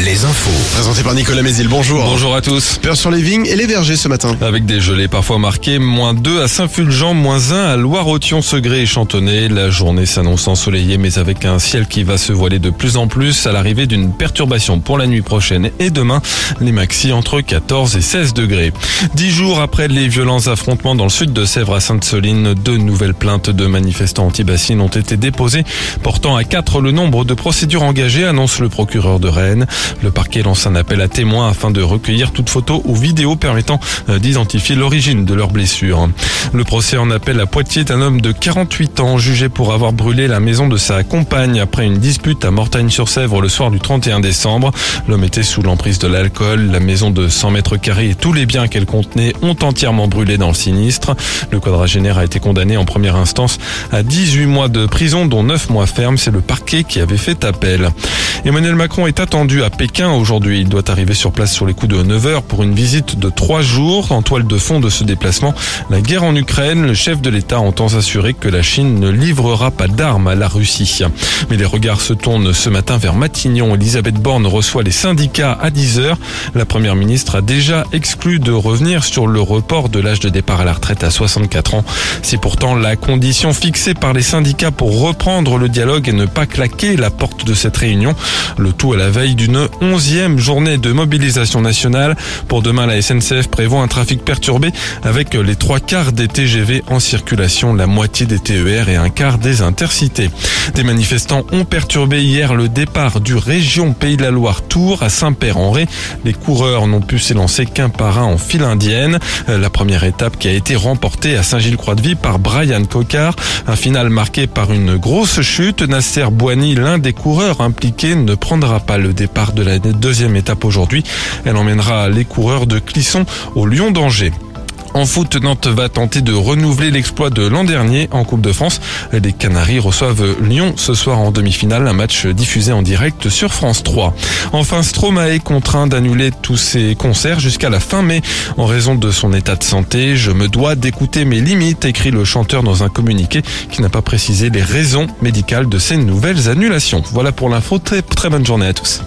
les infos. Présenté par Nicolas Mézil, bonjour. Bonjour à tous. Peur sur les vignes et les vergers ce matin. Avec des gelées parfois marquées, moins 2 à Saint-Fulgent, moins 1 à Loire-Othion, Segré et Chantonnay. La journée s'annonce ensoleillée mais avec un ciel qui va se voiler de plus en plus à l'arrivée d'une perturbation pour la nuit prochaine et demain. Les maxi entre 14 et 16 degrés. Dix jours après les violents affrontements dans le sud de Sèvres à Sainte-Soline, deux nouvelles plaintes de manifestants anti-bassines ont été déposées, portant à 4 le nombre de procédures engagées, annonce le procureur de Rennes. Le parquet lance un appel à témoins afin de recueillir toute photo ou vidéo permettant euh, d'identifier l'origine de leurs blessures. Le procès en appel à Poitiers d'un homme de 48 ans jugé pour avoir brûlé la maison de sa compagne après une dispute à Mortagne-sur-Sèvre le soir du 31 décembre. L'homme était sous l'emprise de l'alcool. La maison de 100 mètres carrés et tous les biens qu'elle contenait ont entièrement brûlé dans le sinistre. Le quadragénaire a été condamné en première instance à 18 mois de prison dont 9 mois ferme. C'est le parquet qui avait fait appel. Emmanuel Macron est attendu à Pékin aujourd'hui. Il doit arriver sur place sur les coups de 9 heures pour une visite de 3 jours. En toile de fond de ce déplacement, la guerre en Ukraine, le chef de l'État entend s'assurer que la Chine ne livrera pas d'armes à la Russie. Mais les regards se tournent ce matin vers Matignon. Elisabeth Borne reçoit les syndicats à 10 heures. La première ministre a déjà exclu de revenir sur le report de l'âge de départ à la retraite à 64 ans. C'est pourtant la condition fixée par les syndicats pour reprendre le dialogue et ne pas claquer la porte de cette réunion. Le tout à la veille d'une onzième journée de mobilisation nationale. Pour demain, la SNCF prévoit un trafic perturbé avec les trois quarts des TGV en circulation, la moitié des TER et un quart des intercités. Des manifestants ont perturbé hier le départ du région Pays de la Loire Tour à Saint-Père-en-Ré. Les coureurs n'ont pu s'élancer qu'un par un en file indienne. La première étape qui a été remportée à Saint-Gilles-Croix-de-Vie par Brian Cocard. Un final marqué par une grosse chute. Nasser Boigny, l'un des coureurs impliqués, ne prendra pas le départ de la deuxième étape aujourd'hui. Elle emmènera les coureurs de Clisson au Lyon d'Angers. En foot, Nantes va tenter de renouveler l'exploit de l'an dernier en Coupe de France. Les Canaries reçoivent Lyon ce soir en demi-finale, un match diffusé en direct sur France 3. Enfin, Stromae contraint d'annuler tous ses concerts jusqu'à la fin mai en raison de son état de santé. Je me dois d'écouter mes limites, écrit le chanteur dans un communiqué qui n'a pas précisé les raisons médicales de ces nouvelles annulations. Voilà pour l'info. Très bonne journée à tous.